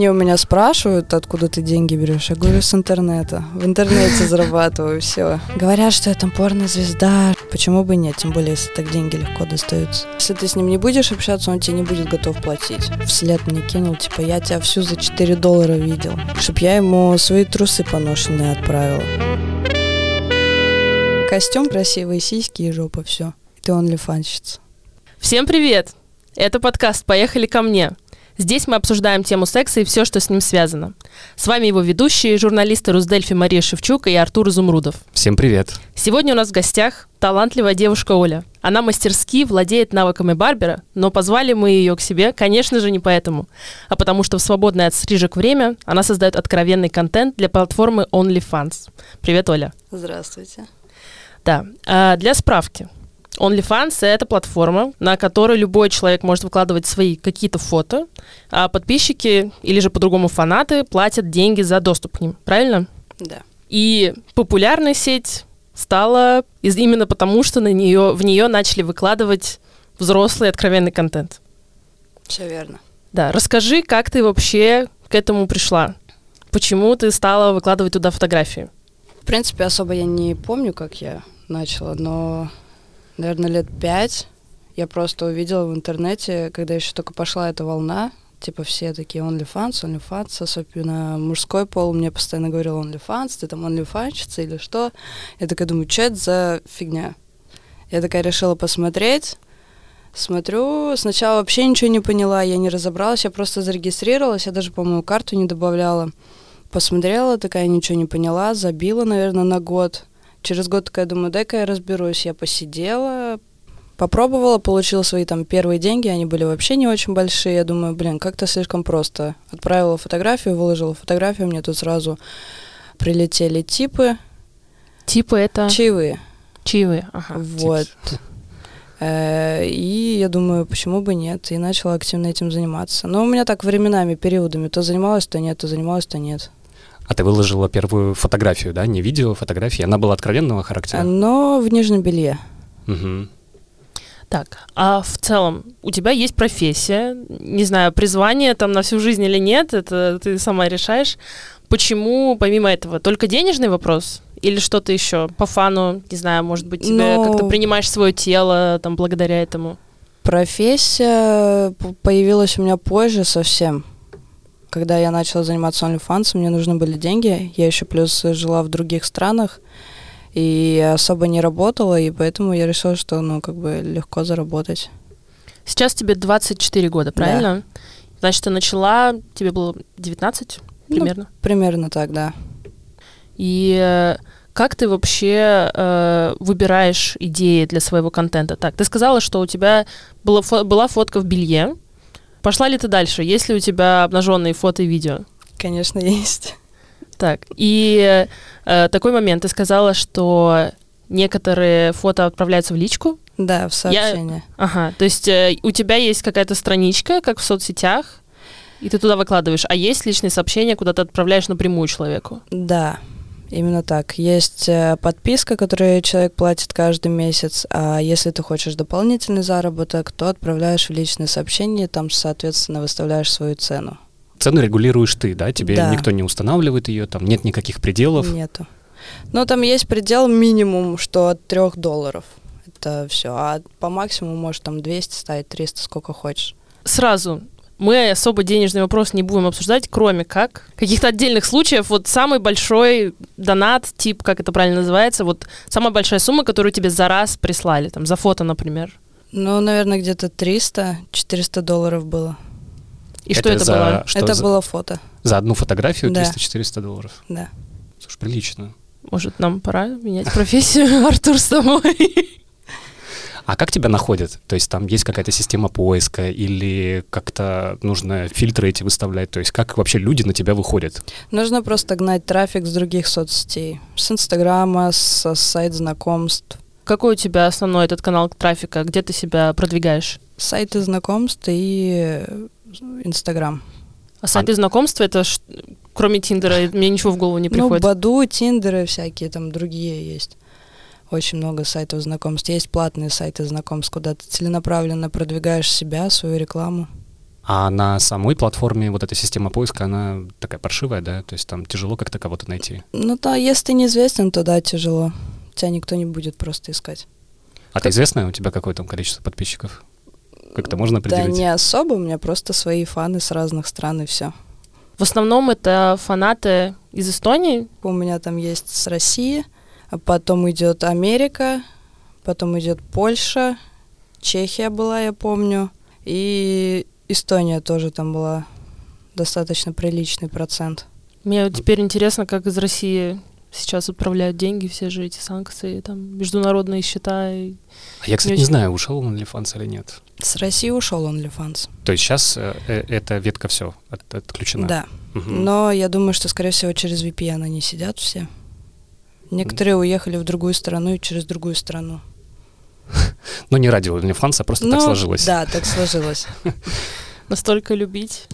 Они у меня спрашивают, откуда ты деньги берешь. Я говорю, с интернета. В интернете зарабатываю, все. Говорят, что я там порно-звезда. Почему бы нет? Тем более, если так деньги легко достаются. Если ты с ним не будешь общаться, он тебе не будет готов платить. Вслед мне кинул, типа, я тебя всю за 4 доллара видел. Чтоб я ему свои трусы поношенные отправила. Костюм, красивые сиськи и жопа, все. Ты онлифанщица. Всем привет! Это подкаст «Поехали ко мне». Здесь мы обсуждаем тему секса и все, что с ним связано. С вами его ведущие, журналисты Русдельфи Мария Шевчук и Артур Изумрудов. Всем привет. Сегодня у нас в гостях талантливая девушка Оля. Она мастерски владеет навыками барбера, но позвали мы ее к себе, конечно же, не поэтому, а потому что в свободное от стрижек время она создает откровенный контент для платформы OnlyFans. Привет, Оля. Здравствуйте. Да, а для справки – OnlyFans — это платформа, на которой любой человек может выкладывать свои какие-то фото, а подписчики или же по-другому фанаты платят деньги за доступ к ним. Правильно? Да. И популярная сеть стала именно потому, что на нее, в нее начали выкладывать взрослый откровенный контент. Все верно. Да, расскажи, как ты вообще к этому пришла? Почему ты стала выкладывать туда фотографии? В принципе, особо я не помню, как я начала, но наверное, лет пять я просто увидела в интернете, когда еще только пошла эта волна, типа все такие OnlyFans, OnlyFans, особенно мужской пол мне постоянно говорил OnlyFans, ты там OnlyFansщица или что. Я такая думаю, что это за фигня? Я такая решила посмотреть, смотрю, сначала вообще ничего не поняла, я не разобралась, я просто зарегистрировалась, я даже, по-моему, карту не добавляла. Посмотрела, такая ничего не поняла, забила, наверное, на год. Через год такая думаю, дай-ка я разберусь. Я посидела, попробовала, получила свои там первые деньги, они были вообще не очень большие. Я думаю, блин, как-то слишком просто. Отправила фотографию, выложила фотографию, мне тут сразу прилетели типы. Типы это? Чаевые. Чаевые, ага. Вот. Э, и я думаю, почему бы нет, и начала активно этим заниматься. Но у меня так временами, периодами, то занималась, то нет, то занималась, то нет. А ты выложила первую фотографию, да? Не видео, фотография. Она была откровенного характера? Но в нижнем белье. Угу. Так, а в целом у тебя есть профессия, не знаю, призвание там на всю жизнь или нет, это ты сама решаешь. Почему, помимо этого, только денежный вопрос? Или что-то еще по фану, не знаю, может быть, тебе Но... как-то принимаешь свое тело там благодаря этому? Профессия появилась у меня позже совсем когда я начала заниматься OnlyFans, мне нужны были деньги. Я еще плюс жила в других странах и особо не работала, и поэтому я решила, что, ну, как бы легко заработать. Сейчас тебе 24 года, правильно? Да. Значит, ты начала, тебе было 19 ну, примерно? Ну, примерно так, да. И э, как ты вообще э, выбираешь идеи для своего контента? Так, ты сказала, что у тебя было фо- была фотка в белье, Пошла ли ты дальше? Есть ли у тебя обнаженные фото и видео? Конечно, есть. Так, и э, такой момент. Ты сказала, что некоторые фото отправляются в личку. Да, в сообщение. Я... Ага, то есть э, у тебя есть какая-то страничка, как в соцсетях, и ты туда выкладываешь. А есть личные сообщения, куда ты отправляешь напрямую человеку? Да, Именно так. Есть э, подписка, которую человек платит каждый месяц, а если ты хочешь дополнительный заработок, то отправляешь в личное сообщение, там, соответственно, выставляешь свою цену. Цену регулируешь ты, да? Тебе да. никто не устанавливает ее, там нет никаких пределов? Нету. Ну, там есть предел минимум, что от трех долларов. Это все. А по максимуму можешь там 200 ставить, 300, сколько хочешь. Сразу мы особо денежный вопрос не будем обсуждать, кроме как каких-то отдельных случаев. Вот самый большой донат, тип, как это правильно называется, вот самая большая сумма, которую тебе за раз прислали, там, за фото, например. Ну, наверное, где-то 300-400 долларов было. И это что это за, было? Что это за... было фото. За одну фотографию да. 300-400 долларов? Да. Слушай, прилично. Может, нам пора менять профессию, Артур, с тобой? А как тебя находят? То есть там есть какая-то система поиска или как-то нужно фильтры эти выставлять? То есть как вообще люди на тебя выходят? Нужно просто гнать трафик с других соцсетей. С Инстаграма, с сайт знакомств. Какой у тебя основной этот канал трафика? Где ты себя продвигаешь? Сайты знакомств и Инстаграм. А сайты а... знакомства это ш... кроме Тиндера мне ничего в голову не ну, приходит? Ну, Баду, Тиндеры всякие там другие есть очень много сайтов знакомств. Есть платные сайты знакомств, куда ты целенаправленно продвигаешь себя, свою рекламу. А на самой платформе вот эта система поиска, она такая паршивая, да? То есть там тяжело как-то кого-то найти. Ну да, если ты неизвестен, то да, тяжело. Тебя никто не будет просто искать. А ты известная? У тебя какое там количество подписчиков? Как-то можно определить? Да не особо, у меня просто свои фаны с разных стран и все. В основном это фанаты из Эстонии? У меня там есть с России, потом идет Америка, потом идет Польша, Чехия была, я помню, и Эстония тоже там была достаточно приличный процент. Мне вот теперь интересно, как из России сейчас отправляют деньги, все же эти санкции, там, международные счета. И... А я, кстати, не, не знаю, ушел он OnlyFans или нет. С России ушел OnlyFans. То есть сейчас э, э, эта ветка все от, отключена? Да. Угу. Но я думаю, что, скорее всего, через VPN они сидят все. Некоторые уехали в другую страну и через другую страну. Но не ради OnlyFans, а просто ну, так сложилось. Да, так сложилось. Настолько любить.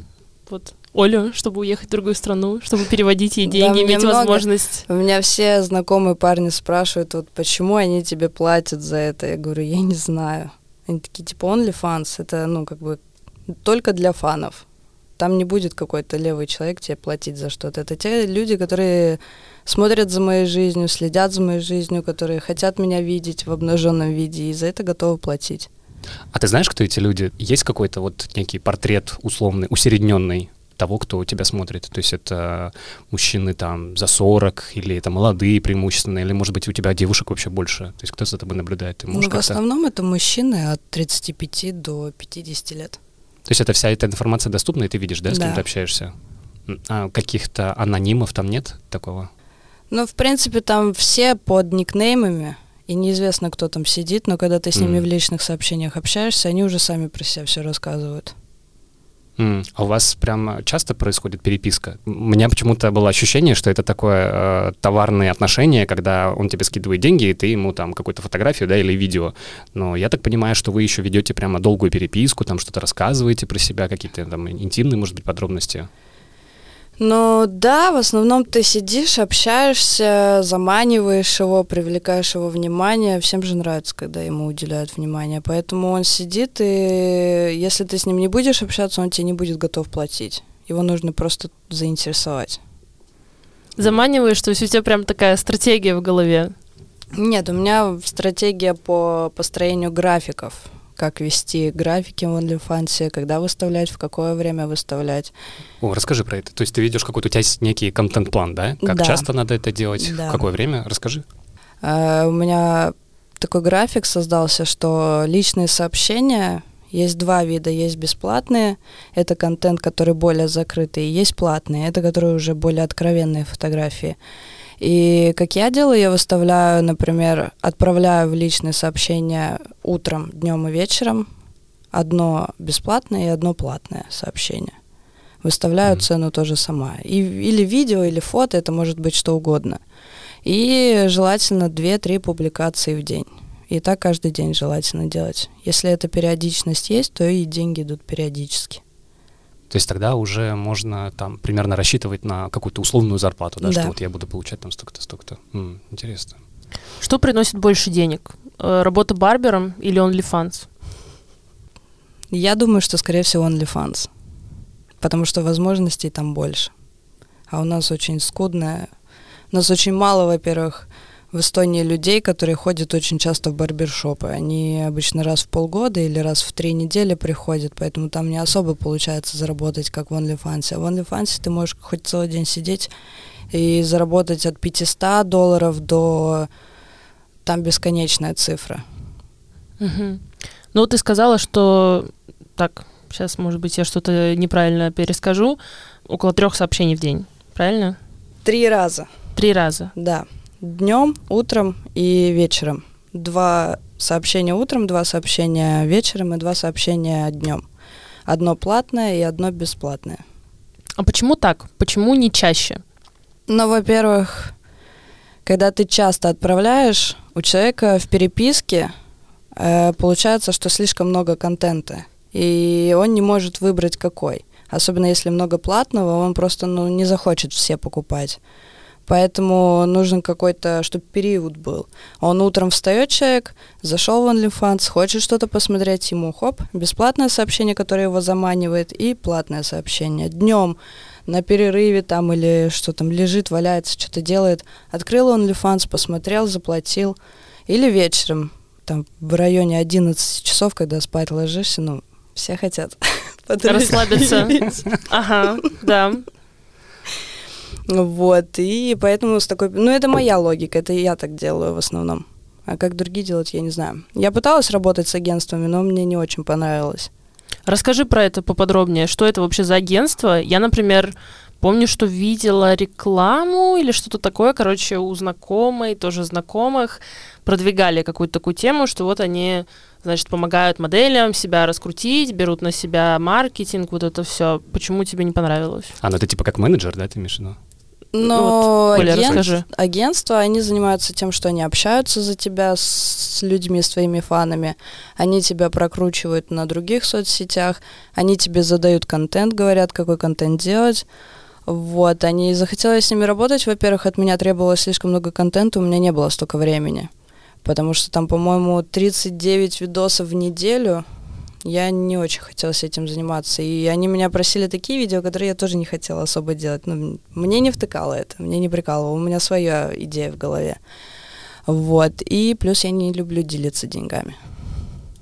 Вот Олю, чтобы уехать в другую страну, чтобы переводить ей деньги, да, иметь много... возможность. У меня все знакомые парни спрашивают, вот почему они тебе платят за это. Я говорю, я не знаю. Они такие, типа, OnlyFans, это, ну, как бы, только для фанов. Там не будет какой-то левый человек тебе платить за что-то. Это те люди, которые смотрят за моей жизнью, следят за моей жизнью, которые хотят меня видеть в обнаженном виде и за это готовы платить. А ты знаешь, кто эти люди? Есть какой-то вот некий портрет условный, усередненный того, кто у тебя смотрит. То есть это мужчины там за 40, или это молодые преимущественно, или, может быть, у тебя девушек вообще больше? То есть кто за тобой наблюдает? Ты ну, в основном это мужчины от 35 до 50 лет. То есть это вся эта информация доступна, и ты видишь, да, с да. кем ты общаешься? А каких-то анонимов там нет такого? Ну, в принципе, там все под никнеймами, и неизвестно, кто там сидит, но когда ты с ними mm. в личных сообщениях общаешься, они уже сами про себя все рассказывают. Mm. А у вас прям часто происходит переписка? У меня почему-то было ощущение, что это такое э, товарные отношения, когда он тебе скидывает деньги, и ты ему там какую-то фотографию, да, или видео. Но я так понимаю, что вы еще ведете прямо долгую переписку, там что-то рассказываете про себя, какие-то там интимные, может быть, подробности. Ну да, в основном ты сидишь, общаешься, заманиваешь его, привлекаешь его внимание. Всем же нравится, когда ему уделяют внимание. Поэтому он сидит, и если ты с ним не будешь общаться, он тебе не будет готов платить. Его нужно просто заинтересовать. Заманиваешь, то есть у тебя прям такая стратегия в голове? Нет, у меня стратегия по построению графиков как вести графики в OnlyFans, когда выставлять, в какое время выставлять. О, расскажи про это. То есть ты ведешь какой-то, у тебя есть некий контент-план, да? Как да. часто надо это делать? Да. В какое время? Расскажи. Uh, у меня такой график создался, что личные сообщения есть два вида. Есть бесплатные, это контент, который более закрытый, и есть платные, это которые уже более откровенные фотографии. И как я делаю, я выставляю, например, отправляю в личные сообщения утром, днем и вечером одно бесплатное и одно платное сообщение. Выставляю mm-hmm. цену тоже сама. И, или видео, или фото, это может быть что угодно. И желательно 2-3 публикации в день. И так каждый день желательно делать. Если эта периодичность есть, то и деньги идут периодически. То есть тогда уже можно там примерно рассчитывать на какую-то условную зарплату, да, да. что вот я буду получать там столько-то, столько-то. М, интересно. Что приносит больше денег? Э, работа барбером или OnlyFans? Я думаю, что, скорее всего, OnlyFans. Потому что возможностей там больше. А у нас очень скудная... У нас очень мало, во-первых, в Эстонии людей, которые ходят очень часто в барбершопы. Они обычно раз в полгода или раз в три недели приходят, поэтому там не особо получается заработать, как в OnlyFans. А в OnlyFans ты можешь хоть целый день сидеть и заработать от 500 долларов до... Там бесконечная цифра. Угу. Ну, ты сказала, что... Так, сейчас, может быть, я что-то неправильно перескажу. Около трех сообщений в день, правильно? Три раза. Три раза? Да днем, утром и вечером. Два сообщения утром, два сообщения вечером и два сообщения днем. Одно платное и одно бесплатное. А почему так? Почему не чаще? Ну, во-первых, когда ты часто отправляешь, у человека в переписке э, получается, что слишком много контента, и он не может выбрать какой. Особенно если много платного, он просто ну, не захочет все покупать. Поэтому нужен какой-то, чтобы период был. Он утром встает человек, зашел в OnlyFans, хочет что-то посмотреть, ему хоп, бесплатное сообщение, которое его заманивает, и платное сообщение. Днем на перерыве там или что там лежит, валяется, что-то делает. Открыл OnlyFans, посмотрел, заплатил. Или вечером, там в районе 11 часов, когда спать ложишься, ну, все хотят расслабиться. Ага, да. Вот, и поэтому с такой... Ну, это моя логика, это я так делаю в основном. А как другие делают, я не знаю. Я пыталась работать с агентствами, но мне не очень понравилось. Расскажи про это поподробнее. Что это вообще за агентство? Я, например, помню, что видела рекламу или что-то такое, короче, у знакомой, тоже знакомых, продвигали какую-то такую тему, что вот они, значит, помогают моделям себя раскрутить, берут на себя маркетинг, вот это все. Почему тебе не понравилось? А, ну это типа как менеджер, да, ты имеешь в виду? Но вот, Оля, агент, расскажи. агентства, они занимаются тем, что они общаются за тебя с людьми, с твоими фанами, они тебя прокручивают на других соцсетях, они тебе задают контент, говорят, какой контент делать. Вот, они захотела с ними работать, во-первых, от меня требовалось слишком много контента, у меня не было столько времени. Потому что там, по-моему, 39 видосов в неделю, я не очень хотела с этим заниматься. И они меня просили такие видео, которые я тоже не хотела особо делать. Ну, мне не втыкало это, мне не прикалывало. У меня своя идея в голове. Вот. И плюс я не люблю делиться деньгами.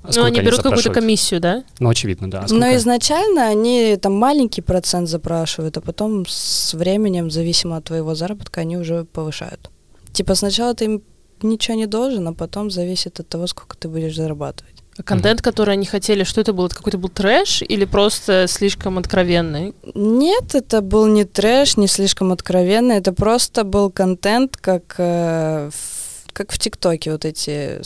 А ну, они, они берут какую-то комиссию, да? Ну, очевидно, да. А Но изначально они там маленький процент запрашивают, а потом с временем, зависимо от твоего заработка, они уже повышают. Типа сначала ты им ничего не должен, а потом зависит от того, сколько ты будешь зарабатывать. Контент, который они хотели, что это был? Это какой-то был трэш или просто слишком откровенный? Нет, это был не трэш, не слишком откровенный. Это просто был контент, как, э, в, как в ТикТоке, вот эти,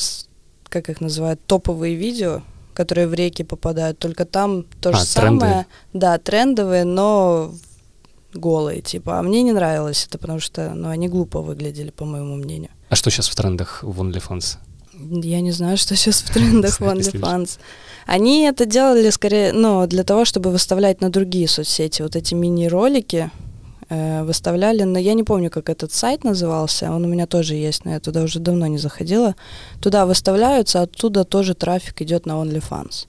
как их называют, топовые видео, которые в реки попадают. Только там то же а, самое. Да, трендовые, но голые, типа. А мне не нравилось это, потому что ну, они глупо выглядели, по моему мнению. А что сейчас в трендах в OnlyFans? Я не знаю, что сейчас в трендах в OnlyFans. Они это делали скорее, ну, для того, чтобы выставлять на другие соцсети вот эти мини-ролики, э, выставляли, но я не помню, как этот сайт назывался, он у меня тоже есть, но я туда уже давно не заходила. Туда выставляются, оттуда тоже трафик идет на OnlyFans.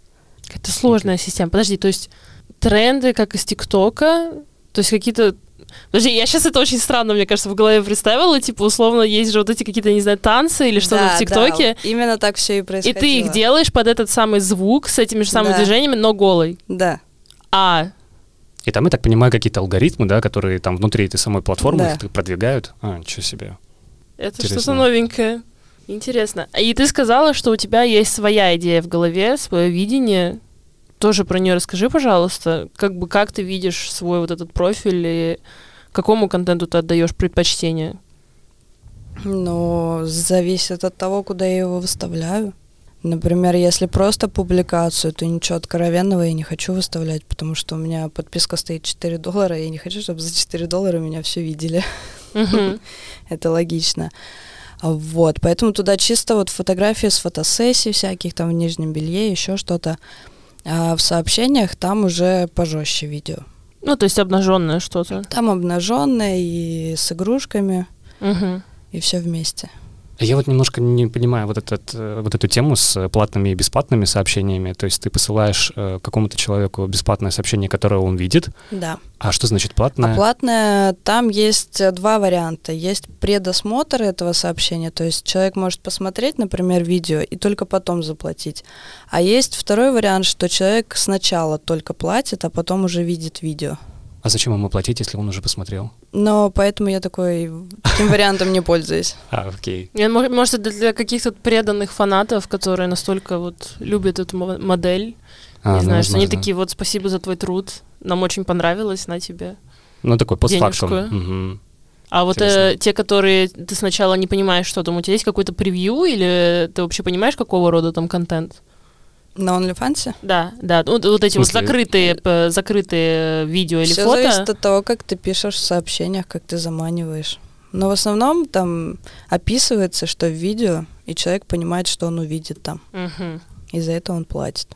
Это сложная система. Подожди, то есть тренды, как из ТикТока, то есть какие-то Подожди, я сейчас это очень странно, мне кажется, в голове представила. Типа, условно, есть же вот эти какие-то, не знаю, танцы или что-то да, в ТикТоке. Да, именно так все и происходило. И ты их делаешь под этот самый звук с этими же самыми да. движениями, но голый. Да. А, и там, я так понимаю, какие-то алгоритмы, да, которые там внутри этой самой платформы да. их продвигают. А, ничего себе. Это что-то новенькое. Интересно. И ты сказала, что у тебя есть своя идея в голове, свое видение. Тоже про нее расскажи, пожалуйста. Как бы как ты видишь свой вот этот профиль и какому контенту ты отдаешь предпочтение? Ну, зависит от того, куда я его выставляю. Например, если просто публикацию, то ничего откровенного я не хочу выставлять, потому что у меня подписка стоит 4 доллара, и я не хочу, чтобы за 4 доллара меня все видели. Это логично. Вот, поэтому туда чисто вот фотографии с фотосессий всяких, там в нижнем белье, еще что-то. А в сообщениях там уже пожестче видео. Ну, то есть обнаженное что-то. Там обнаженное и с игрушками, угу. и все вместе. Я вот немножко не понимаю вот, этот, э, вот эту тему с платными и бесплатными сообщениями. То есть ты посылаешь э, какому-то человеку бесплатное сообщение, которое он видит. Да. А что значит платное? А платное, там есть э, два варианта. Есть предосмотр этого сообщения, то есть человек может посмотреть, например, видео и только потом заплатить. А есть второй вариант, что человек сначала только платит, а потом уже видит видео. А зачем ему платить, если он уже посмотрел? Но поэтому я такой таким вариантом не пользуюсь. А, окей. Может, это для каких-то преданных фанатов, которые настолько вот любят эту модель. А, не ну, знаю, что они такие, вот, спасибо за твой труд, нам очень понравилось, на тебе. Ну, такой постфактум. А вот э, те, которые ты сначала не понимаешь, что там, у тебя есть какой-то превью, или ты вообще понимаешь, какого рода там контент? На OnlyFans? Да, да. Вот, вот эти вот закрытые, закрытые видео или Все фото. зависит от того, как ты пишешь в сообщениях, как ты заманиваешь. Но в основном там описывается, что в видео, и человек понимает, что он увидит там. Угу. И за это он платит.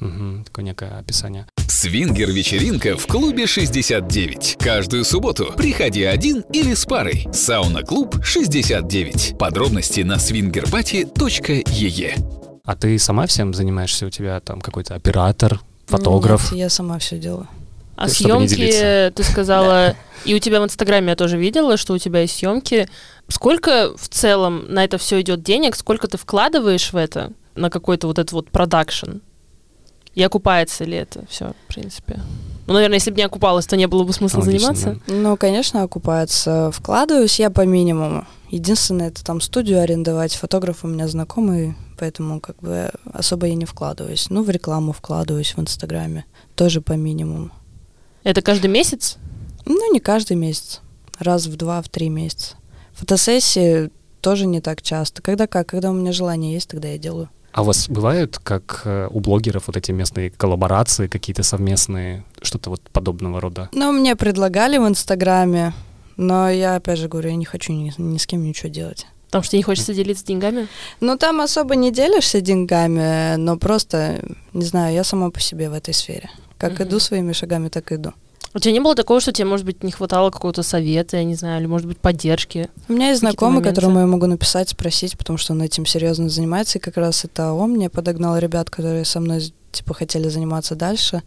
Угу, такое некое описание. Свингер-вечеринка в клубе 69. Каждую субботу приходи один или с парой. Сауна-клуб 69. Подробности на swingerparty.ee. А ты сама всем занимаешься? У тебя там какой-то оператор, фотограф? Нет, я сама все делаю. А Чтобы съемки, ты сказала, и у тебя в Инстаграме я тоже видела, что у тебя есть съемки. Сколько в целом на это все идет денег? Сколько ты вкладываешь в это? На какой-то вот этот вот продакшн? И окупается ли это все, в принципе? Ну, наверное, если бы не окупалось, то не было бы смысла Логично, заниматься. Ну, конечно, окупается. Вкладываюсь я по минимуму. Единственное, это там студию арендовать. Фотограф у меня знакомый, поэтому как бы особо я не вкладываюсь. Ну, в рекламу вкладываюсь в Инстаграме. Тоже по минимуму. Это каждый месяц? Ну, не каждый месяц. Раз в два, в три месяца. Фотосессии тоже не так часто. Когда как? Когда у меня желание есть, тогда я делаю. А у вас бывают, как э, у блогеров, вот эти местные коллаборации, какие-то совместные, что-то вот подобного рода? Ну, мне предлагали в Инстаграме, но я, опять же говорю, я не хочу ни, ни с кем ничего делать. Потому что не хочется делиться деньгами? Ну, там особо не делишься деньгами, но просто, не знаю, я сама по себе в этой сфере. Как Мгм. иду своими шагами, так иду. У тебя не было такого, что тебе, может быть, не хватало какого-то совета, я не знаю, или, может быть, поддержки? У меня есть знакомый, которому я могу написать, спросить, потому что он этим серьезно занимается, и как раз это он мне подогнал ребят, которые со мной, типа, хотели заниматься дальше.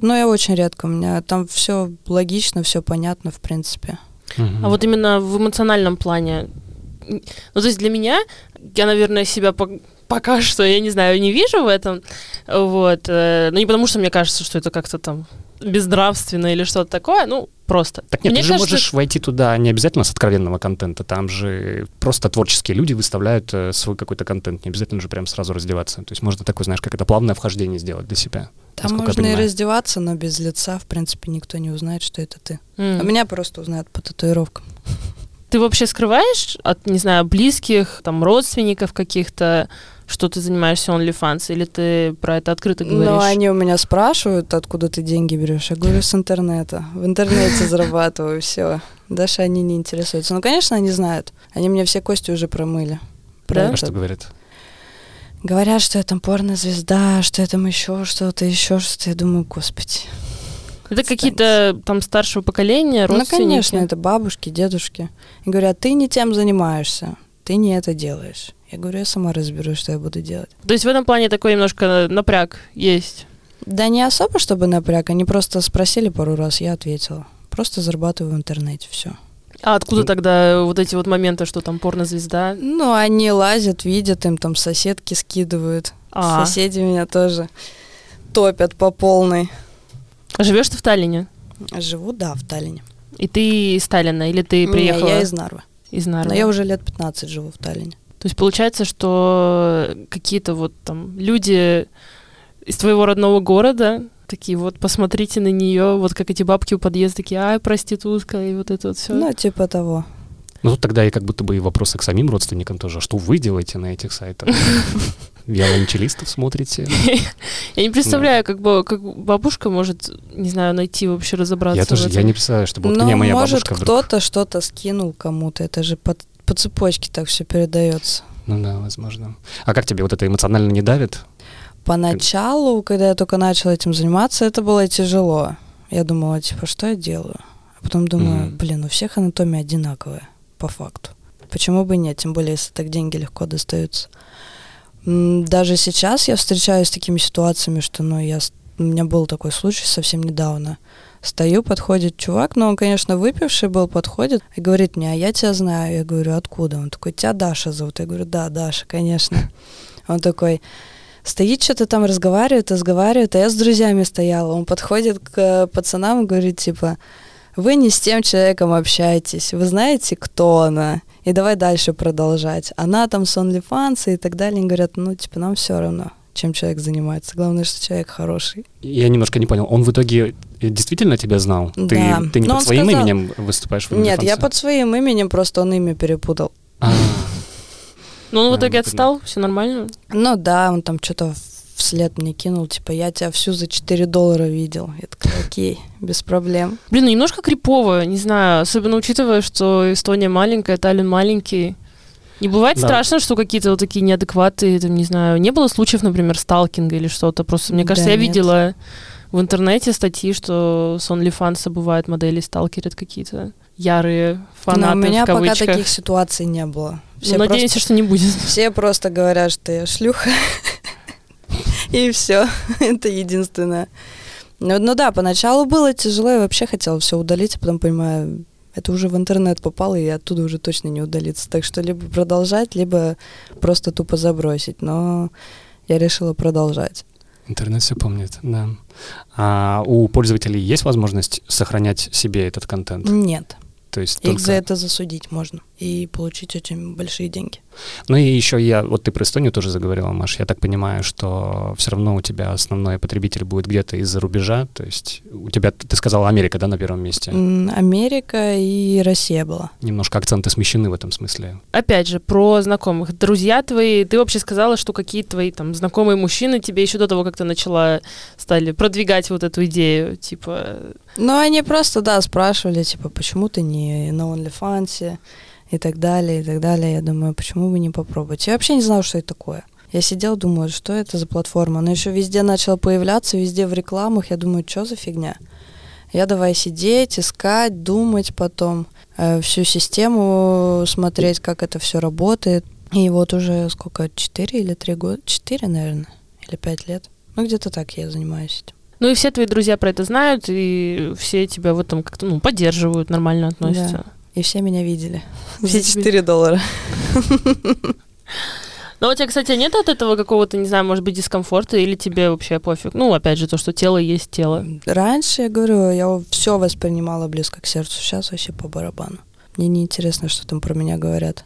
Но я очень редко, у меня там все логично, все понятно, в принципе. А вот именно в эмоциональном плане. Ну, то есть для меня, я, наверное, себя пок- пока что, я не знаю, не вижу в этом. Вот. э, Но не потому, что мне кажется, что это как-то там безнравственно или что-то такое, ну, просто. Так нет, Мне ты же кажется, можешь войти туда не обязательно с откровенного контента, там же просто творческие люди выставляют э, свой какой-то контент, не обязательно же прям сразу раздеваться. То есть можно такое, знаешь, как это плавное вхождение сделать для себя. Там можно и раздеваться, но без лица, в принципе, никто не узнает, что это ты. м, А меня просто узнают по татуировкам. Ты вообще скрываешь от, не знаю, близких, там, родственников каких-то, что ты занимаешься OnlyFans, или ты про это открыто говоришь? Но они у меня спрашивают, откуда ты деньги берешь. Я говорю, с интернета. В интернете зарабатываю, все. Дальше они не интересуются. Ну, конечно, они знают. Они мне все кости уже промыли. Про Да? А что говорят? Говорят, что я там порнозвезда, что я там еще что-то, еще что-то. Я думаю, господи. Это какие-то там старшего поколения, родственники? Ну, конечно, это бабушки, дедушки. И говорят, ты не тем занимаешься, ты не это делаешь. Я говорю, я сама разберусь, что я буду делать. То есть в этом плане такой немножко напряг есть. Да не особо, чтобы напряг, они просто спросили пару раз, я ответила. Просто зарабатываю в интернете, все. А откуда Ну. тогда вот эти вот моменты, что там порнозвезда? Ну, они лазят, видят, им там соседки скидывают. А, Соседи меня тоже топят по полной. живешь ты в Таллине? Живу, да, в Таллине. И ты из Таллина, или ты Не, приехала я из Нарвы. из Нарвы? Но я уже лет 15 живу в Таллине. То есть получается, что какие-то вот там люди из твоего родного города такие вот, посмотрите на нее, вот как эти бабки у подъезда, такие, ай, проститутка, и вот это вот все. Ну, типа того. Ну, тут тогда и как будто бы и вопросы к самим родственникам тоже. Что вы делаете на этих сайтах? Виолончелистов смотрите? Я не представляю, как, бы, как бабушка может, не знаю, найти вообще, разобраться Я тоже, я не представляю, чтобы вот Ну, мне моя может, бабушка кто-то что-то скинул кому-то. Это же по цепочке так все передается. Ну да, возможно. А как тебе вот это эмоционально не давит? Поначалу, когда я только начала этим заниматься, это было тяжело. Я думала, типа, что я делаю? А потом думаю, Мгм. блин, у всех анатомия одинаковая, по факту. Почему бы нет? Тем более, если так деньги легко достаются. Даже сейчас я встречаюсь с такими ситуациями, что, ну, я, у меня был такой случай совсем недавно. Стою, подходит чувак, но он, конечно, выпивший был, подходит и говорит мне, а я тебя знаю. Я говорю, откуда? Он такой, тебя Даша зовут. Я говорю, да, Даша, конечно. Он такой, стоит что-то там, разговаривает, разговаривает, а я с друзьями стояла. Он подходит к э, пацанам и говорит, типа, вы не с тем человеком общаетесь, вы знаете, кто она, и давай дальше продолжать. Она там с OnlyFans и так далее. Они говорят, ну, типа, нам все равно, чем человек занимается. Главное, что человек хороший. Я немножко не понял. Он в итоге действительно тебя знал? Да. Ты, ты не Но под своим сказал- именем выступаешь в Нет, я OnlyFans? под своим именем, просто он имя перепутал. А, Ну, он в А, итоге отстал, все нормально. Ну да, он там что-то вслед мне кинул, типа, я тебя всю за 4 доллара видел. Я такая, окей, без проблем. Блин, ну немножко крипово, не знаю, особенно учитывая, что Эстония маленькая, Таллин маленький. Не бывает Да. страшно, что какие-то вот такие неадекваты, там, не знаю, не было случаев, например, сталкинга или что-то. Просто, мне кажется, Да я нет. видела в интернете статьи, что с OnlyFans бывают модели сталкерят какие-то ярые фанаты Но у меня пока таких ситуаций не было. Ну, надеемся, что не будет. Все просто говорят, что я шлюха. И все. Это единственное. Ну, ну да, поначалу было тяжело, я вообще хотела все удалить, а потом понимаю, это уже в интернет попало, и оттуда уже точно не удалиться. Так что либо продолжать, либо просто тупо забросить. Но я решила продолжать. Интернет все помнит, да. А у пользователей есть возможность сохранять себе этот контент? Нет. То есть Их только... за это засудить можно и получить очень большие деньги. Ну и еще я, вот ты про Эстонию тоже заговорила, Маш, я так понимаю, что все равно у тебя основной потребитель будет где-то из-за рубежа, то есть у тебя, ты сказала Америка, да, на первом месте? Америка и Россия была. Немножко акценты смещены в этом смысле. Опять же, про знакомых. Друзья твои, ты вообще сказала, что какие твои там знакомые мужчины тебе еще до того, как ты начала, стали продвигать вот эту идею, типа... Ну, они просто, да, спрашивали, типа, почему ты не на OnlyFans и так далее, и так далее. Я думаю, почему бы не попробовать? Я вообще не знала, что это такое. Я сидела, думаю, что это за платформа. Она еще везде начала появляться, везде в рекламах. Я думаю, что за фигня? Я давай сидеть, искать, думать потом, э, всю систему смотреть, как это все работает. И вот уже сколько, четыре или три года? Четыре, наверное, или пять лет. Ну, где-то так я занимаюсь этим. Ну и все твои друзья про это знают, и все тебя в этом как-то ну, поддерживают, нормально относятся. И все меня видели. Все 4 доллара. Но у тебя, кстати, нет от этого какого-то, не знаю, может быть, дискомфорта, или тебе вообще пофиг? Ну, опять же, то, что тело есть тело. Раньше, я говорю, я все воспринимала близко к сердцу. Сейчас вообще по барабану. Мне не интересно, что там про меня говорят.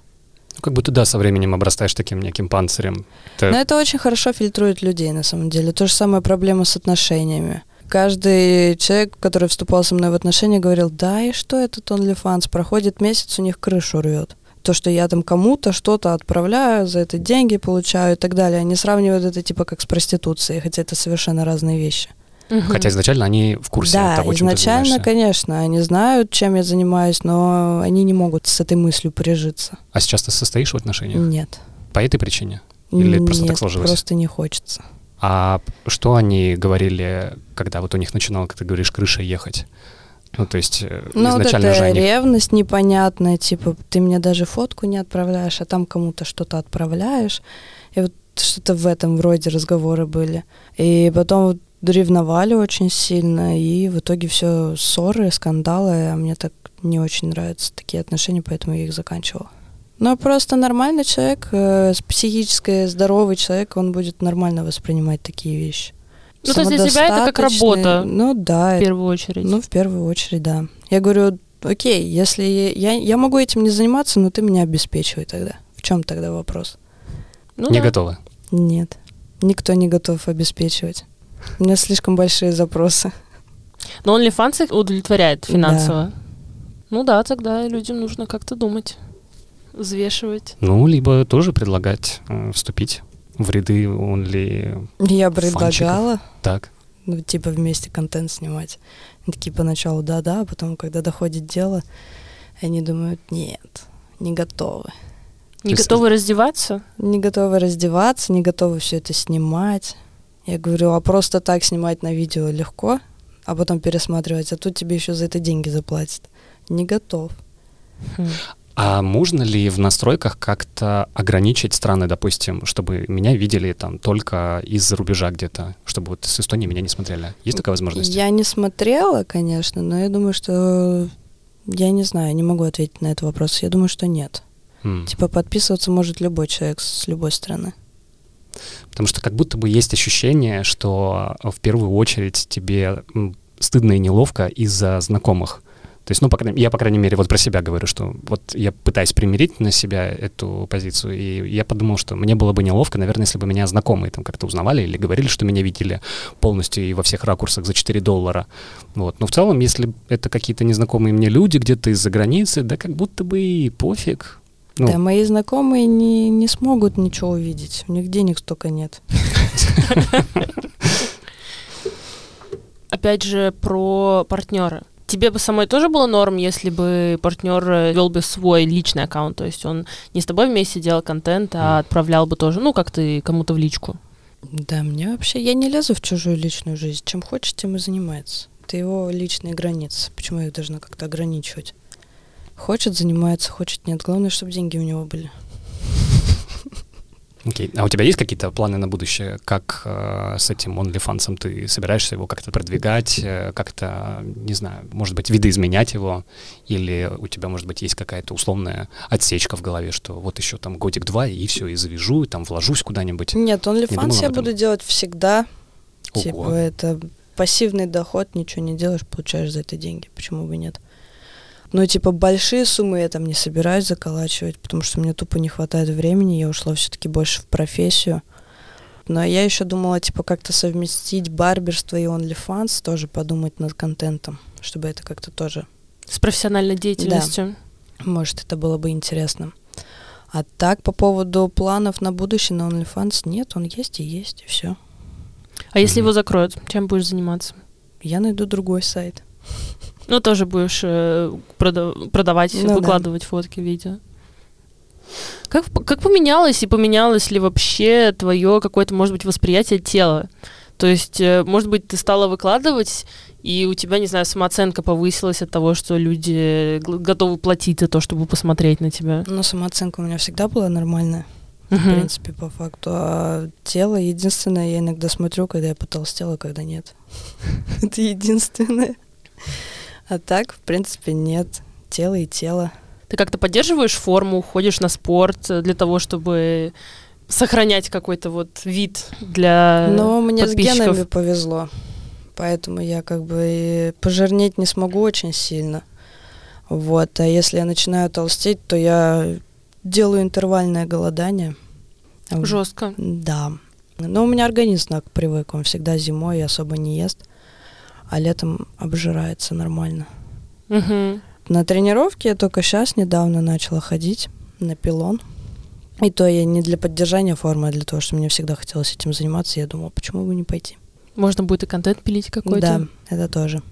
Ну, как будто, да, со временем обрастаешь таким неким панцирем. Ты- Но это очень хорошо фильтрует людей, на самом деле. То же самое проблема с отношениями. Каждый человек, который вступал со мной в отношения, говорил, да, и что этот OnlyFans? Проходит месяц, у них крышу рвет. То, что я там кому-то что-то отправляю, за это деньги получаю и так далее. Они сравнивают это типа как с проституцией, хотя это совершенно разные вещи. Хотя изначально они в курсе да, того, чем ты изначально, занимаешься. конечно, они знают, чем я занимаюсь, но они не могут с этой мыслью прижиться. А сейчас ты состоишь в отношениях? Нет. По этой причине? Или просто так Нет, сложилось? просто не хочется. А что они говорили, когда вот у них начинала, как ты говоришь, крыша ехать? Ну, то есть э, Ну, вот изначально это же они... ревность непонятная, типа, ты мне даже фотку не отправляешь, а там кому-то что-то отправляешь. И вот что-то в этом вроде разговоры были. И потом вот ревновали очень сильно, и в итоге все ссоры, скандалы, а мне так не очень нравятся такие отношения, поэтому я их заканчивала. Но просто нормальный человек, э, с психически здоровый человек, он будет нормально воспринимать такие вещи. Ну, то есть для тебя это как работа? Ну да, В первую очередь. ну, в первую очередь, да. Я говорю, окей, если я, я могу этим не заниматься, но ты меня обеспечивай тогда. В чем тогда вопрос? Ну не да. готовы. Нет, никто не готов обеспечивать. У меня слишком большие запросы. Но OnlyFans их удовлетворяет финансово. Ну да, тогда людям нужно как-то думать, взвешивать. Ну, либо тоже предлагать э, вступить в ряды онли Я предлагала, так. ну, типа, вместе контент снимать. Они такие поначалу да-да, а потом, когда доходит дело, они думают, нет, не готовы. Не То есть- готовы раздеваться? Не готовы раздеваться, не готовы все это снимать. Я говорю, а просто так снимать на видео легко, а потом пересматривать, а тут тебе еще за это деньги заплатят. Не готов. Хм. А можно ли в настройках как-то ограничить страны, допустим, чтобы меня видели там только из-за рубежа где-то, чтобы вот с Эстонии меня не смотрели? Есть такая возможность? Я не смотрела, конечно, но я думаю, что я не знаю, не могу ответить на этот вопрос. Я думаю, что нет. М. Типа подписываться может любой человек с любой страны. Потому что как будто бы есть ощущение, что в первую очередь тебе стыдно и неловко из-за знакомых. То есть, ну, по крайней, я, по крайней мере, вот про себя говорю, что вот я пытаюсь примирить на себя эту позицию, и я подумал, что мне было бы неловко, наверное, если бы меня знакомые там как-то узнавали или говорили, что меня видели полностью и во всех ракурсах за 4 доллара. Вот. Но в целом, если это какие-то незнакомые мне люди где-то из-за границы, да как будто бы и пофиг. Ну, Да, мои знакомые не, не смогут ничего увидеть. У них денег столько нет. Опять же, про партнера. Тебе бы самой тоже было норм, если бы партнер вел бы свой личный аккаунт, то есть он не с тобой вместе делал контент, а отправлял бы тоже, ну, как ты кому-то в личку. Да, мне вообще... Я не лезу в чужую личную жизнь. Чем хочет, тем и занимается. Это его личные границы. Почему я их должна как-то ограничивать? Хочет, занимается, хочет, нет. Главное, чтобы деньги у него были. Окей. А у тебя есть какие-то планы на будущее? Как э, с этим OnlyFans ты собираешься его как-то продвигать, э, как-то, не знаю, может быть, видоизменять его? Или у тебя, может быть, есть какая-то условная отсечка в голове, что вот еще там годик-два, и все, и завяжу, и там вложусь куда-нибудь? Нет, OnlyFans я буду делать всегда. Ого. Типа это пассивный доход, ничего не делаешь, получаешь за это деньги. Почему бы нет? Но типа большие суммы я там не собираюсь заколачивать, потому что мне тупо не хватает времени. Я ушла все-таки больше в профессию. Но я еще думала, типа, как-то совместить барберство и OnlyFans, тоже подумать над контентом, чтобы это как-то тоже, С профессиональной деятельностью. может, это было бы интересно. А так, по поводу планов на будущее на OnlyFans, нет, он есть и есть, и все. А если его закроют, чем будешь заниматься? Я найду другой сайт. Ну, тоже будешь э, прода- продавать, Ну да. выкладывать фотки, видео. Как, как поменялось и поменялось ли вообще твое какое-то, может быть, восприятие тела? То есть, э, может быть, ты стала выкладывать, и у тебя, не знаю, самооценка повысилась от того, что люди готовы платить за то, чтобы посмотреть на тебя. Но самооценка у меня всегда была нормальная, в Мгм. принципе, по факту. А тело единственное, я иногда смотрю, когда я потолстела, когда нет. Это единственное. А так, в принципе, нет. Тело и тело. Ты как-то поддерживаешь форму, ходишь на спорт для того, чтобы сохранять какой-то вот вид для Но мне с генами повезло. Поэтому я как бы пожирнеть не смогу очень сильно. Вот. А если я начинаю толстеть, то я делаю интервальное голодание. Жестко. Да. Но у меня организм так привык, он всегда зимой особо не ест, а летом обжирается нормально. Мгм. На тренировке я только сейчас недавно начала ходить на пилон. И то я не для поддержания формы, а для того, что мне всегда хотелось этим заниматься. Я думала, почему бы не пойти. Можно будет и контент пилить какой-то. Да, это тоже.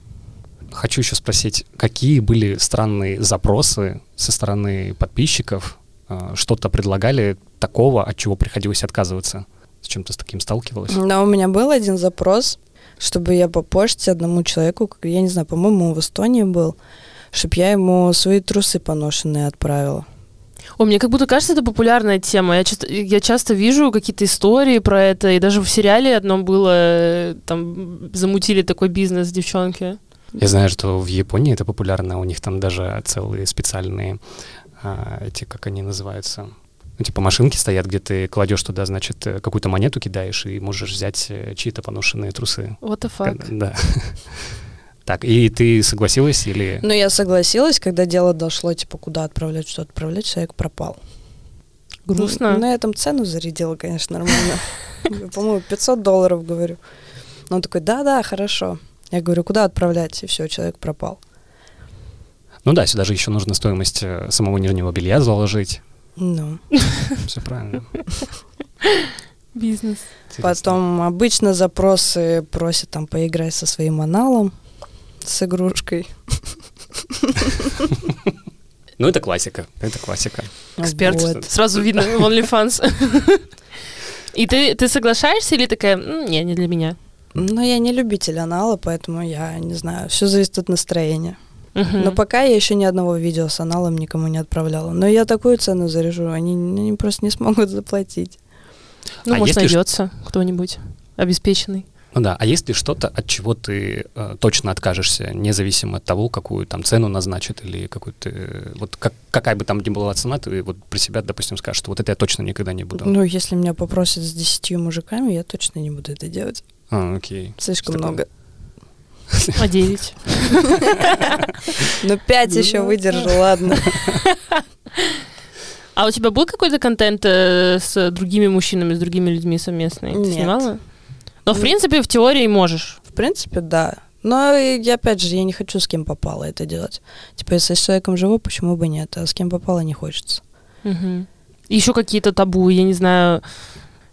Хочу еще спросить, какие были странные запросы со стороны подписчиков? Э, Что-то предлагали такого, от чего приходилось отказываться? С чем-то с таким сталкивалась? Но у меня был один запрос, чтобы я по почте одному человеку, я не знаю, по-моему, он в Эстонии был, чтобы я ему свои трусы поношенные отправила. О, мне как будто кажется, это популярная тема. Я часто, я часто вижу какие-то истории про это, и даже в сериале одном было, э, там замутили такой бизнес девчонки. Я знаю, что в Японии это популярно, у них там даже целые специальные, а, эти, как они называются, ну, типа машинки стоят, где ты кладешь туда, значит, э, какую-то монету кидаешь и можешь взять э, чьи-то поношенные трусы. What the fuck? Да. Так, и ты согласилась или... Ну, я согласилась, когда дело дошло, типа, куда отправлять, что отправлять, человек пропал. Грустно. Ну, На этом цену зарядила, конечно, нормально. По-моему, 500 долларов, говорю. Но он такой, да-да, хорошо. Я говорю, куда отправлять? И все, человек пропал. Ну да, сюда же еще нужно стоимость э, самого нижнего белья заложить. Ну, Все правильно. Бизнес. Потом обычно запросы просят там поиграть со своим аналом, с игрушкой. Ну, это классика, это классика. Эксперт. Вот. Сразу видно в OnlyFans. И ты, ты соглашаешься или такая, «М, не, не для меня? Но я не любитель анала, поэтому я не знаю, все зависит от настроения. Мгм. Но пока я еще ни одного видео с аналом никому не отправляла. Но я такую цену заряжу, они, они просто не смогут заплатить. Ну, А может, найдется кто-нибудь обеспеченный. Ну да, а есть ли что-то, от чего ты э, точно откажешься, независимо от того, какую там цену назначат или какую-то... э, вот как, какая бы там ни была цена, ты вот про себя, допустим, скажешь, что вот это я точно никогда не буду. Ну, если меня попросят с десятью мужиками, я точно не буду это делать. А, окей. Слишком Что много. А 9? Но пять еще выдержу, ладно. А у тебя был какой-то контент э, с другими мужчинами, с другими людьми совместный? Ты Нет. снимала? Но, в принципе, в теории можешь. В принципе, да. Но я, опять же, я не хочу с кем попало это делать. Типа, если с человеком живу, почему бы нет? А с кем попало не хочется. Еще какие-то табу, я не знаю.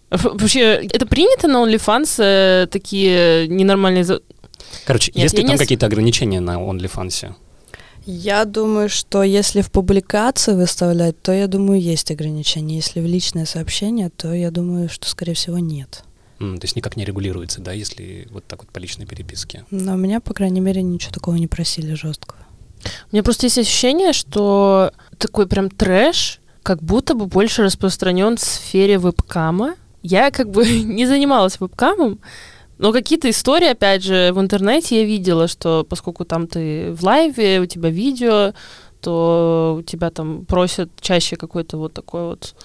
Вообще, это принято на OnlyFans э, такие ненормальные... Короче, Нет, есть ли там не какие-то ограничения на OnlyFans? Я думаю, что если в публикации выставлять, то, я думаю, есть ограничения. Если в личное сообщение, то я думаю, что, скорее всего, нет. М, то есть никак не регулируется, да, если вот так вот по личной переписке. Но меня, по крайней мере, ничего такого не просили жесткого. У меня просто есть ощущение, что такой прям трэш как будто бы больше распространен в сфере вебкама. Я как бы не занималась вебкамом, но какие-то истории, опять же, в интернете я видела, что поскольку там ты в лайве, у тебя видео, то у тебя там просят чаще какой-то вот такой вот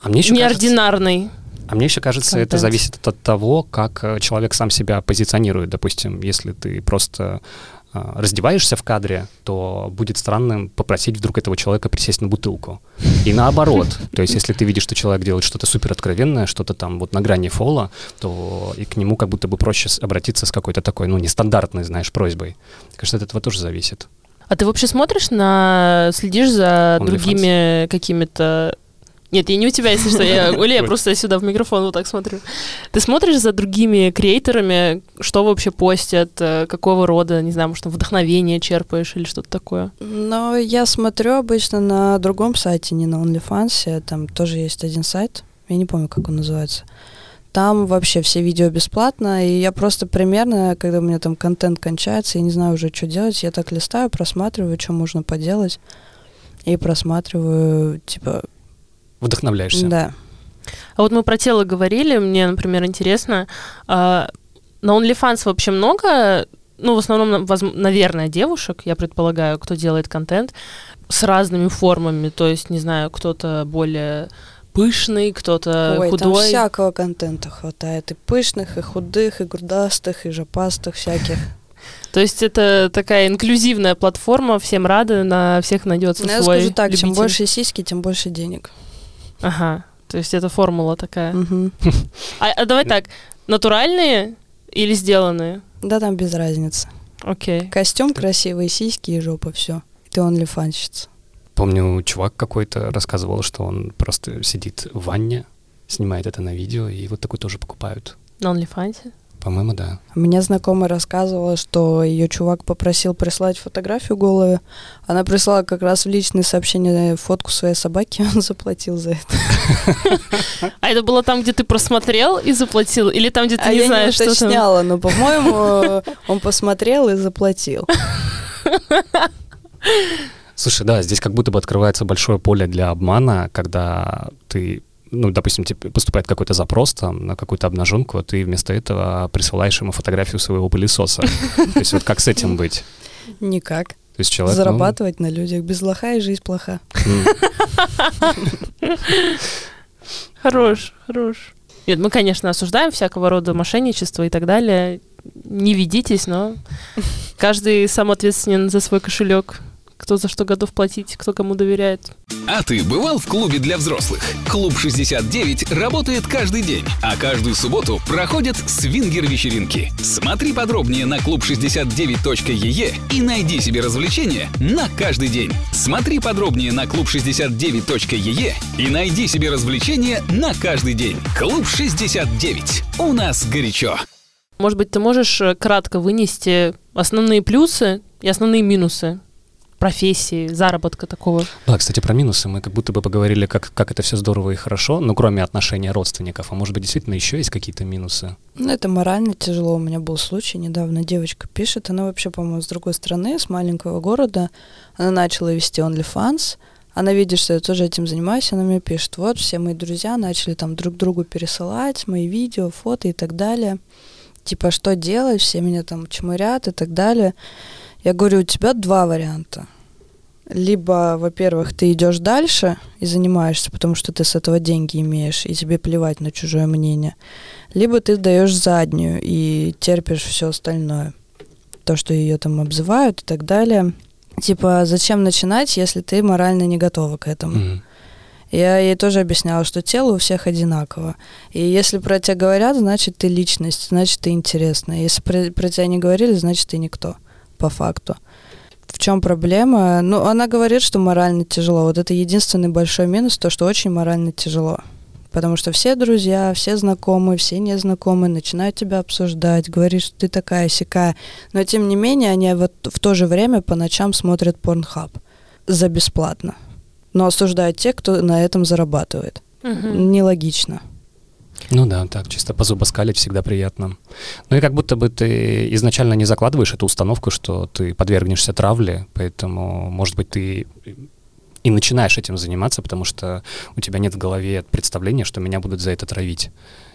А мне еще кажется, неординарный. а мне еще кажется, это контент. зависит от того, как э, человек сам себя позиционирует. Допустим, если ты просто раздеваешься в кадре, то будет странным попросить вдруг этого человека присесть на бутылку. И наоборот. То есть, если ты видишь, что человек делает что-то супер откровенное, что-то там вот на грани фола, то и к нему как будто бы проще обратиться с какой-то такой, ну, нестандартной, знаешь, просьбой. Кажется, от этого тоже зависит. А ты вообще смотришь на... следишь за OnlyFans. другими какими-то... Нет, я не у тебя, если что. Я, Оля, я просто сюда в микрофон вот так смотрю. Ты смотришь за другими креаторами, что вообще постят, э, какого рода, не знаю, может, там вдохновение черпаешь или что-то такое? Но я смотрю обычно на другом сайте, не на OnlyFans. Там тоже есть один сайт. Я не помню, как он называется. Там вообще все видео бесплатно, и я просто примерно, когда у меня там контент кончается, я не знаю уже, что делать, я так листаю, просматриваю, что можно поделать, и просматриваю, типа, Вдохновляешься. да. А вот мы про тело говорили, мне, например, интересно, а, на OnlyFans вообще много, ну, в основном, наверное, девушек, я предполагаю, кто делает контент с разными формами, то есть, не знаю, кто-то более пышный, кто-то Ой, там худой. всякого контента хватает, и пышных, и худых, и грудастых, и жопастых всяких. То есть это такая инклюзивная платформа, всем рады, на всех найдется Ну, я свой скажу так, чем любитель. больше сиськи, тем больше денег. Ага, то есть это формула такая. А, а давай так, натуральные или сделанные? Да, там без разницы. Окей. Костюм красивый, сиськи и жопа, все. Ты онлифанщица. Помню, чувак какой-то рассказывал, что он просто сидит в ванне, снимает это на видео, и вот такой тоже покупают. На OnlyFans? По-моему, да. Мне знакомая рассказывала, что ее чувак попросил прислать фотографию головы. Она прислала как раз в личные сообщения фотку своей собаки, он заплатил за это. А это было там, где ты просмотрел и заплатил? Или там, где ты а не я знаешь, что там? уточняла, но, по-моему, он посмотрел и заплатил. Слушай, да, здесь как будто бы открывается большое поле для обмана, когда ты, ну, допустим, тебе поступает какой-то запрос там на какую-то обнаженку, а ты вместо этого присылаешь ему фотографию своего пылесоса. То есть вот как с этим быть? Никак. То есть человек... ну, Зарабатывать на людях. Без лоха и жизнь плоха. Хорош, хорош. Нет, мы, конечно, осуждаем всякого рода мошенничество и так далее. Не ведитесь, но каждый сам ответственен за свой кошелек. Кто за что готов платить, кто кому доверяет. А ты бывал в клубе для взрослых? Клуб 69 работает каждый день, а каждую субботу проходят свингер-вечеринки. Смотри подробнее на клуб69.ee и найди себе развлечения на каждый день. Смотри подробнее на клуб69.ee и найди себе развлечения на каждый день. Клуб 69. У нас горячо. Может быть, ты можешь э, кратко вынести основные плюсы и основные минусы профессии, заработка такого? Да, кстати, про минусы мы как будто бы поговорили, как, как это все здорово и хорошо, но кроме отношения родственников, а может быть, действительно еще есть какие-то минусы? Ну, это морально тяжело. У меня был случай недавно. Девочка пишет, она вообще, по-моему, с другой страны, с маленького города. Она начала вести OnlyFans. Она видит, что я тоже этим занимаюсь, она мне пишет, вот, все мои друзья начали там друг другу пересылать мои видео, фото и так далее. Типа, что делать, все меня там чмырят и так далее. Я говорю, у тебя два варианта. Либо, во-первых, ты идешь дальше и занимаешься, потому что ты с этого деньги имеешь, и тебе плевать на чужое мнение. Либо ты даешь заднюю и терпишь все остальное. То, что ее там обзывают и так далее. Типа, зачем начинать, если ты морально не готова к этому? Я ей тоже объясняла, что тело у всех одинаково. И если про тебя говорят, значит, ты личность, значит, ты интересная. Если про, про тебя не говорили, значит, ты никто, по факту. В чем проблема? Ну, она говорит, что морально тяжело. Вот это единственный большой минус, то, что очень морально тяжело. Потому что все друзья, все знакомые, все незнакомые начинают тебя обсуждать, говорить, что ты такая сякая. Но тем не менее, они вот в то же время по ночам смотрят порнхаб за бесплатно. Но осуждают тех, кто на этом зарабатывает. Нелогично. Ну да, так, чисто позубоскалить всегда приятно. Ну и как будто бы ты изначально не закладываешь эту установку, что ты подвергнешься травле, поэтому, может быть, ты и начинаешь этим заниматься, потому что у тебя нет в голове представления, что меня будут за это травить.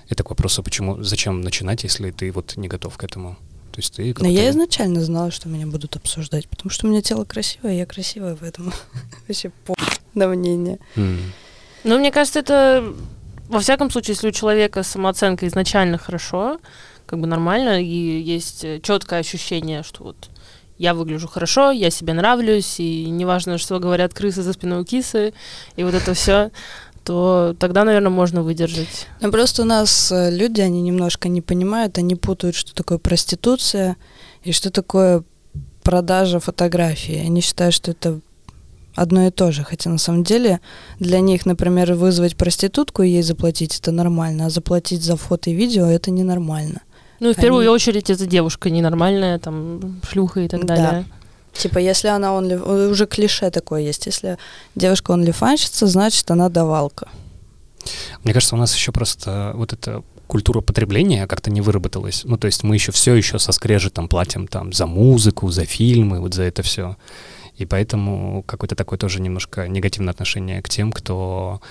Это к вопросу, почему, зачем начинать, если ты вот не готов к этому? То есть ты Но я изначально знала, что меня будут обсуждать, потому что у меня тело красивое, я красивая в этом. Вообще по на мнение. Ну, мне кажется, это во всяком случае, если у человека самооценка изначально хорошо, как бы нормально, и есть четкое ощущение, что вот я выгляжу хорошо, я себе нравлюсь, и неважно, что говорят крысы за спиной у кисы, и вот это все, то тогда, наверное, можно выдержать. Ну, просто у нас э, люди, они немножко не понимают, они путают, что такое проституция и что такое продажа фотографий. Они считают, что это одно и то же. Хотя на самом деле для них, например, вызвать проститутку и ей заплатить это нормально, а заплатить за фото и видео это ненормально. Ну, в первую Они... очередь, это девушка ненормальная, там, шлюха и так далее. Да. Типа, если она он уже клише такое есть, если девушка онлифанщица, значит, она давалка. Мне кажется, у нас еще просто вот эта культура потребления как-то не выработалась. Ну, то есть мы еще все еще со скрежетом платим там за музыку, за фильмы, вот за это все. И поэтому какое-то такое тоже немножко негативное отношение к тем, кто,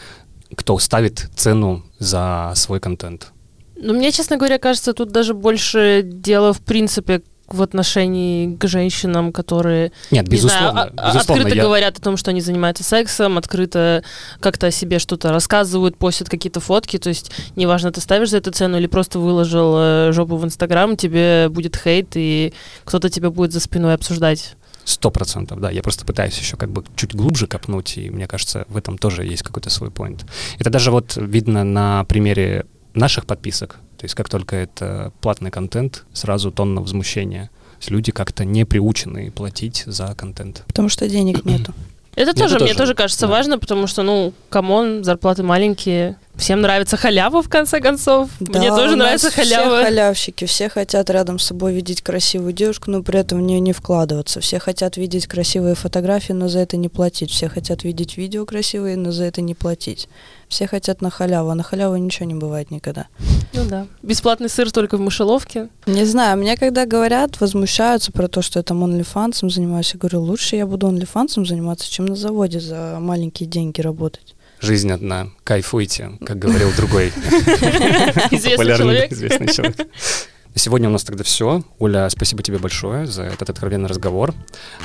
кто ставит цену за свой контент. Ну, мне, честно говоря, кажется, тут даже больше дело в принципе в отношении к женщинам, которые Нет, безусловно, не знаю, безусловно, открыто я... говорят о том, что они занимаются сексом, открыто как-то о себе что-то рассказывают, постят какие-то фотки, то есть неважно, ты ставишь за эту цену или просто выложил э, жопу в Инстаграм, тебе будет хейт, и кто-то тебя будет за спиной обсуждать. Сто процентов, да. Я просто пытаюсь еще как бы чуть глубже копнуть, и мне кажется, в этом тоже есть какой-то свой поинт. Это даже вот видно на примере наших подписок. То есть как только это платный контент, сразу тонна возмущения. То есть люди как-то не приучены платить за контент. Потому что денег нету. Это тоже, тоже, мне тоже кажется да. важно, потому что, ну, come on, зарплаты маленькие. Всем нравится халява, в конце концов. Да, мне тоже нравится халява. Все халявщики, все хотят рядом с собой видеть красивую девушку, но при этом в нее не вкладываться. Все хотят видеть красивые фотографии, но за это не платить. Все хотят видеть видео красивые, но за это не платить. Все хотят на халяву, а на халяву ничего не бывает никогда. Ну да. Бесплатный сыр только в мышеловке. Не знаю, мне когда говорят, возмущаются про то, что я там OnlyFans занимаюсь, я говорю, лучше я буду OnlyFans заниматься, чем на заводе за маленькие деньги работать. Жизнь одна, кайфуйте, как говорил другой популярный известный человек. Сегодня у нас тогда все. Оля, спасибо тебе большое за этот откровенный разговор.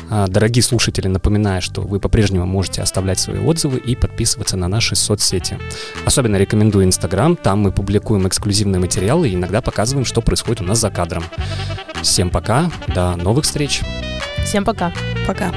А, дорогие слушатели, напоминаю, что вы по-прежнему можете оставлять свои отзывы и подписываться на наши соцсети. Особенно рекомендую Инстаграм, там мы публикуем эксклюзивные материалы и иногда показываем, что происходит у нас за кадром. Всем пока, до новых встреч. Всем пока. Пока.